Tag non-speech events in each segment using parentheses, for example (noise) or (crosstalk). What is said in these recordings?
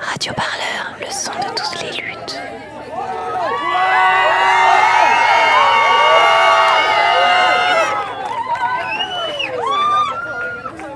Radio Parleur, le son de toutes les luttes.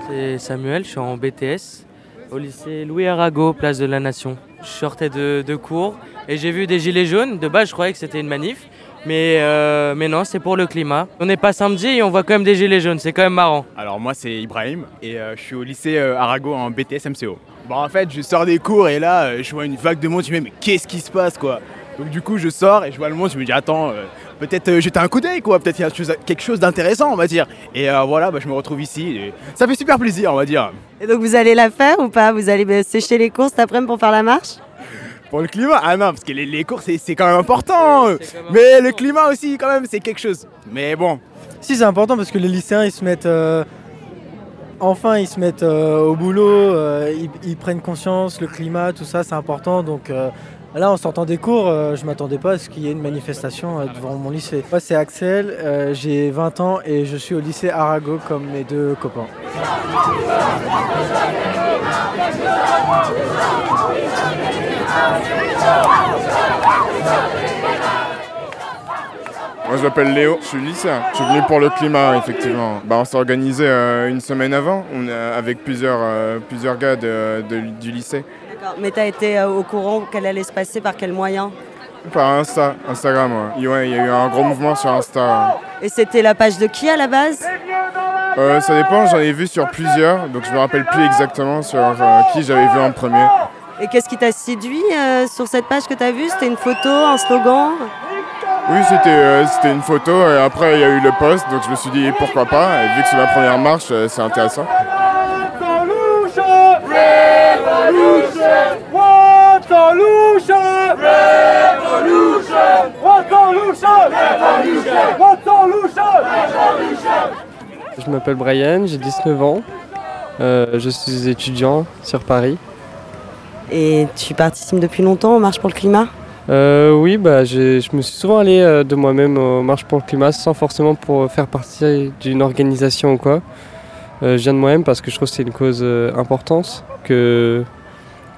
C'est Samuel, je suis en BTS au lycée Louis Arago, place de la Nation. Je sortais de, de cours et j'ai vu des gilets jaunes. De base, je croyais que c'était une manif, mais, euh, mais non, c'est pour le climat. On n'est pas samedi et on voit quand même des gilets jaunes, c'est quand même marrant. Alors moi c'est Ibrahim et euh, je suis au lycée euh, Arago en BTS MCO. Bon en fait je sors des cours et là euh, je vois une vague de monde, je me dis mais qu'est-ce qui se passe quoi? Donc du coup je sors et je vois le monde, je me dis attends euh, peut-être euh, jeter un coup d'œil quoi, peut-être il y a chose- quelque chose d'intéressant on va dire. Et euh, voilà bah, je me retrouve ici et ça fait super plaisir on va dire. Et donc vous allez la faire ou pas? Vous allez euh, sécher les courses cet après-midi pour faire la marche? Pour le climat? Ah non parce que les, les cours c'est c'est quand même important. Mais le climat aussi quand même c'est quelque chose. Mais bon. Si c'est important parce que les lycéens ils se mettent euh, enfin ils se mettent euh, au boulot, euh, ils, prennent conscience, le climat, tout ça c'est important donc euh, là en sortant des cours je m'attendais pas à ce qu'il y ait une manifestation devant mon lycée. Moi c'est Axel, j'ai 20 ans et je suis au lycée Arago comme mes deux copains. Moi je m'appelle Léo, je suis lycéen. Je suis venu pour le climat effectivement. Bah, on s'est organisé euh, une semaine avant, on est avec plusieurs, euh, plusieurs gars de- de- du lycée. D'accord. Mais t'as été euh, au courant qu'elle allait se passer par quel moyen Par Insta, Instagram, ouais. Et ouais, il y a eu un gros mouvement sur Insta. ouais. Et c'était la page de qui à la base? Euh, ça dépend, j'en ai vu sur plusieurs, donc je me rappelle plus exactement sur euh, qui j'avais vu en premier. Et qu'est-ce qui t'a séduit euh, sur cette page que t'as vue? C'était une photo, un slogan? Oui, c'était euh, c'était une photo et après il y a eu le post, donc je me suis dit pourquoi pas, et vu que c'est ma première marche, euh, c'est intéressant. Je m'appelle Brian, j'ai 19 ans. Euh, je suis étudiant sur Paris. Et tu participes depuis longtemps aux marches pour le climat? Euh, oui, bah, je me suis souvent allé euh, de moi-même aux marches pour le climat sans forcément pour faire partie d'une organisation ou quoi. Euh, je viens de moi-même parce que je trouve que c'est une cause euh, importante, que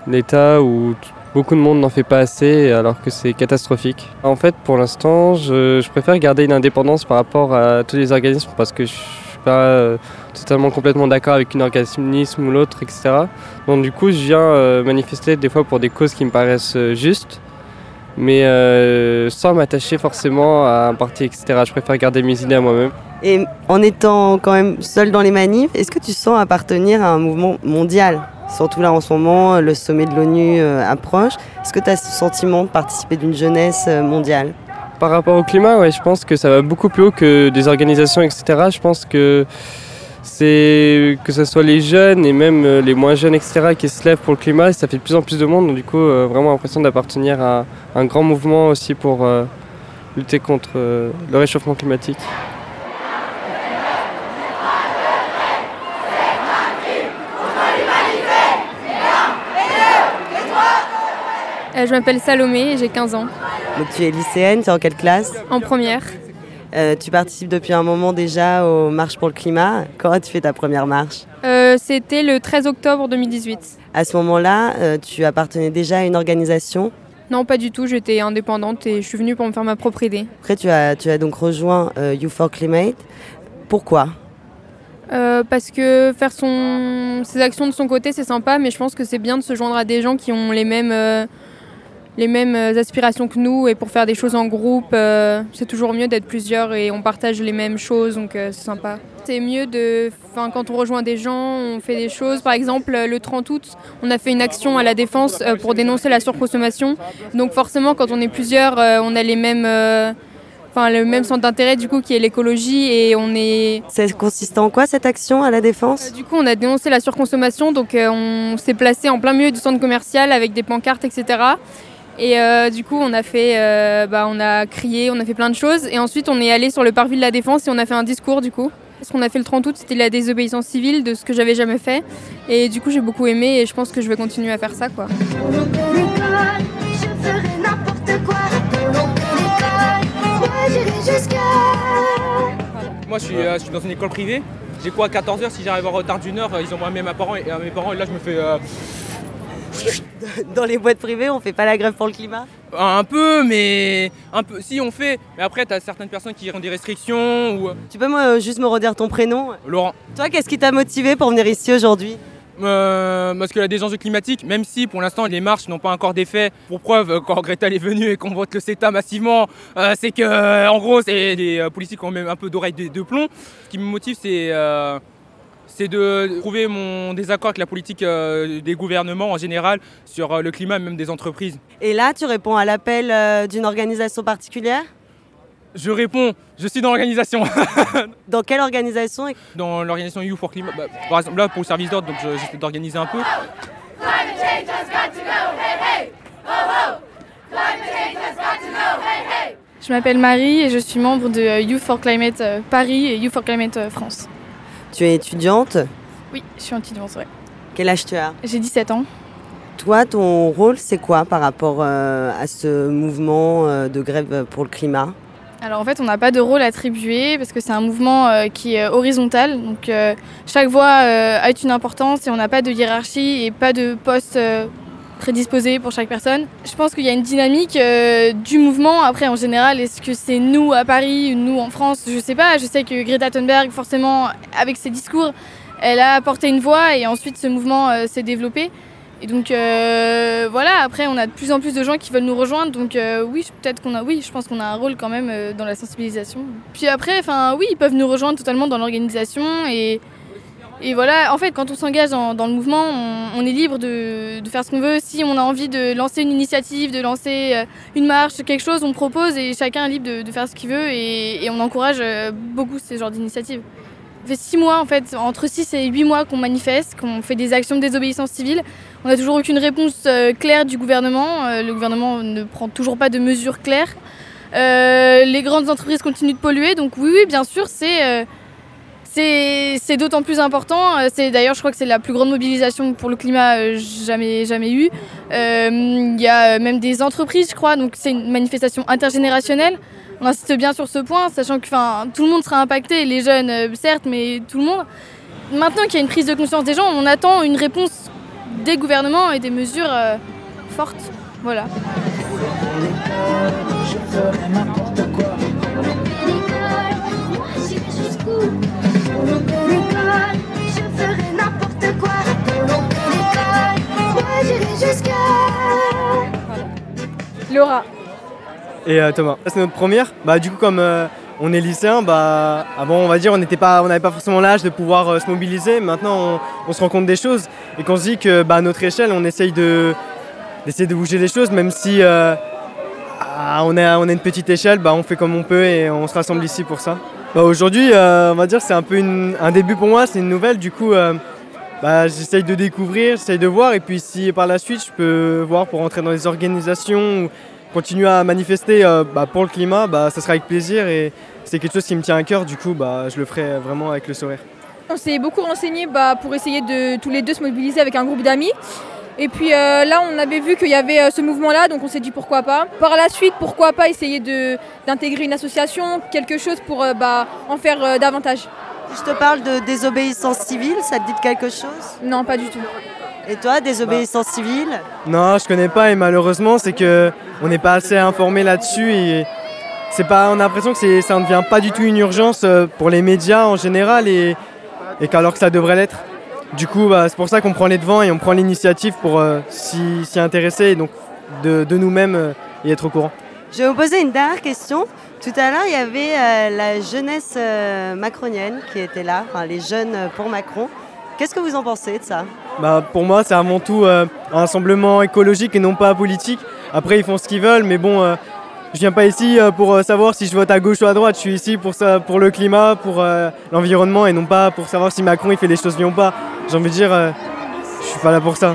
l'État ou beaucoup de monde n'en fait pas assez alors que c'est catastrophique. En fait, pour l'instant, je, préfère garder une indépendance par rapport à tous les organismes parce que je suis pas euh, totalement complètement d'accord avec une organisme ou l'autre, etc. Donc du coup, je viens euh, manifester des fois pour des causes qui me paraissent euh, justes, mais euh, sans m'attacher forcément à un parti, etc. Je préfère garder mes idées à moi-même. Et en étant quand même seul dans les manifs, est-ce que tu sens appartenir à un mouvement mondial? Surtout là en ce moment, le sommet de l'ONU euh, approche. Est-ce que tu as ce sentiment de participer d'une jeunesse euh, mondiale? Par rapport au climat, ouais, je pense que ça va beaucoup plus haut que des organisations, etc. Je pense que c'est que ce soit les jeunes et même euh, les moins jeunes, etc., qui se lèvent pour le climat, ça fait de plus en plus de monde. Donc du coup, euh, vraiment l'impression d'appartenir à un grand mouvement aussi pour euh, lutter contre euh, le réchauffement climatique. Je m'appelle Salomé et j'ai 15 ans. Donc tu es lycéenne, tu es en quelle classe? En première, Euh, Tu participes depuis un moment déjà aux marches pour le climat. Quand as-tu fait ta première marche euh, c'était le 13 octobre 2018. À ce moment-là, euh, tu appartenais déjà à une organisation. Non, pas du tout, j'étais indépendante et je suis venue pour me faire ma propre idée. Après, tu as, tu as donc rejoint You for Climate. Pourquoi parce que faire son... ses actions de son côté, c'est sympa, mais je pense que c'est bien de se joindre à des gens qui ont les mêmes, les mêmes euh, aspirations que nous. Et pour faire des choses en groupe, euh, c'est toujours mieux d'être plusieurs et on partage les mêmes choses, donc euh, c'est sympa. C'est mieux de, enfin, quand on rejoint des gens, on fait des choses. Par exemple, le 30 août, on a fait une action à la défense euh, pour dénoncer la surconsommation. Donc forcément, quand on est plusieurs, on a les mêmes, enfin, le même centre d'intérêt du coup qui est l'écologie et on est Ça consiste en quoi cette action à la défense? Du coup, on a dénoncé la surconsommation, donc euh, on s'est placé en plein milieu du centre commercial avec des pancartes, etc. Et euh, du coup, on a fait, euh, bah, on a crié, on a fait plein de choses, et ensuite on est allé sur le parvis de la Défense et on a fait un discours du coup. Ce qu'on a fait le 30 août, c'était la désobéissance civile de ce que j'avais jamais fait, et du coup j'ai beaucoup aimé et je pense que je vais continuer à faire ça quoi. Moi je suis, euh, je suis dans une école privée. J'ai quoi, 14 heures? Si j'arrive en retard d'une heure, ils ont mis à mes parents et à mes parents. Et là, je me fais. euh, (laughs) Dans les boîtes privées, on fait pas la grève pour le climat? Un peu, mais un peu. Si on fait, mais après t'as certaines personnes qui ont des restrictions ou. Tu peux moi euh, juste me redire ton prénom? Laurent. Toi, qu'est-ce qui t'a motivé pour venir ici aujourd'hui? Euh, parce que des enjeux climatiques, même si pour l'instant les marches n'ont pas encore d'effet, pour preuve, euh, quand Greta est venue et qu'on vote le CETA massivement, euh, c'est que, euh, en gros, c'est les euh, politiques ont même un peu d'oreille de, de plomb. Ce qui me motive, c'est euh, c'est de trouver mon désaccord avec la politique euh, des gouvernements en général sur euh, le climat, même des entreprises. Et là, tu réponds à l'appel euh, d'une organisation particulière? Je réponds, je suis dans l'organisation. (laughs) Dans quelle organisation dans l'organisation You for Climat, bah, par exemple là pour le service d'ordre, donc je- j'essaie d'organiser un peu. Je m'appelle Marie et je suis membre de Youth for Climate Paris et Youth for Climate France. Tu es étudiante Oui, je suis étudiante, ouais. Quel âge tu as J'ai 17 ans. Toi, ton rôle, c'est quoi par rapport euh, à ce mouvement euh, de grève pour le climat? Alors en fait, on n'a pas de rôle attribué parce que c'est un mouvement euh, qui est horizontal. Donc chaque voix a une importance et on n'a pas de hiérarchie et pas de poste prédisposé pour chaque personne. Je pense qu'il y a une dynamique euh, du mouvement. Après, en général, est-ce que c'est nous à Paris ou nous en France? Je sais pas. Je sais que Greta Thunberg, forcément, avec ses discours, elle a apporté une voix et ensuite ce mouvement euh, s'est développé. Et donc euh, voilà, après on a de plus en plus de gens qui veulent nous rejoindre, donc oui, peut-être qu'on a, oui, je pense qu'on a un rôle quand même dans la sensibilisation. Puis après, enfin oui, ils peuvent nous rejoindre totalement dans l'organisation et, et voilà, en fait, quand on s'engage dans, le mouvement, on, est libre de, faire ce qu'on veut. Si on a envie de lancer une initiative, de lancer euh, une marche, quelque chose, on propose et chacun est libre de, faire ce qu'il veut et, on encourage euh, beaucoup ce genre d'initiatives. Ça fait six mois, en fait, entre 6 et 8 mois qu'on manifeste, qu'on fait des actions de désobéissance civile. On n'a toujours aucune réponse euh, claire du gouvernement. Le gouvernement ne prend toujours pas de mesures claires. Les grandes entreprises continuent de polluer. Donc oui, bien sûr, c'est c'est d'autant plus important. Euh, C'est d'ailleurs, je crois que c'est la plus grande mobilisation pour le climat euh, jamais jamais eue. Euh, Il y a même des entreprises, je crois. Donc c'est une manifestation intergénérationnelle. On insiste bien sur ce point, sachant que enfin, tout le monde sera impacté, les jeunes certes, mais tout le monde. Maintenant qu'il y a une prise de conscience des gens, on attend une réponse des gouvernements et des mesures fortes. Voilà. Je ferai n'importe quoi. L'école. Je ferai n'importe quoi. Pour louper l'école. Moi j'irai jusqu'à. Laura. Et euh, Thomas. C'est notre première. Bah du coup comme euh, on est lycéen, bah avant on va dire on n'était pas, on n'avait pas forcément l'âge de pouvoir euh, se mobiliser. Maintenant on, on se rend compte des choses et qu'on se dit que bah à notre échelle on essaye de d'essayer de bouger les choses, même si euh, ah, on a on a une petite échelle, bah on fait comme on peut et on se rassemble ici pour ça. Bah, aujourd'hui euh, on va dire c'est un peu un début pour moi, c'est une nouvelle. Du coup euh, bah, j'essaye de découvrir, j'essaye de voir et puis si par la suite je peux voir pour entrer dans des organisations ou continuer à manifester euh, bah, pour le climat, bah, ça sera avec plaisir et c'est quelque chose qui me tient à cœur, du coup je le ferai vraiment avec le sourire. On s'est beaucoup renseigné pour essayer de tous les deux se mobiliser avec un groupe d'amis. Et puis euh, là, on avait vu qu'il y avait euh, ce mouvement-là, donc on s'est dit pourquoi pas. Par la suite, pourquoi pas essayer de- d'intégrer une association, quelque chose pour euh, bah, en faire euh, davantage. Je te parle de désobéissance civile, ça te dit de quelque chose? Non, pas du tout. Et toi, désobéissance civile? Non, je connais pas et malheureusement c'est que on n'est pas assez informé là-dessus et c'est pas, on a l'impression que ça ne devient pas du tout une urgence pour les médias en général et, et qu'alors que ça devrait l'être. Du coup, bah, c'est pour ça qu'on prend les devants et on prend l'initiative pour euh, s'y s'y intéresser et donc de, de nous-mêmes euh, y être au courant. Je vais vous poser une dernière question. Tout à l'heure, il y avait euh, la jeunesse euh, macronienne qui était là, enfin les jeunes pour Macron. Qu'est-ce que vous en pensez de ça? Bah, pour moi, c'est avant tout un rassemblement écologique et non pas politique. Après, ils font ce qu'ils veulent, mais bon, je viens pas ici euh, pour euh, savoir si je vote à gauche ou à droite. Je suis ici pour, ça, pour le climat, pour euh, l'environnement et non pas pour savoir si Macron il fait les choses bien ou pas. J'ai envie de dire, je suis pas là pour ça.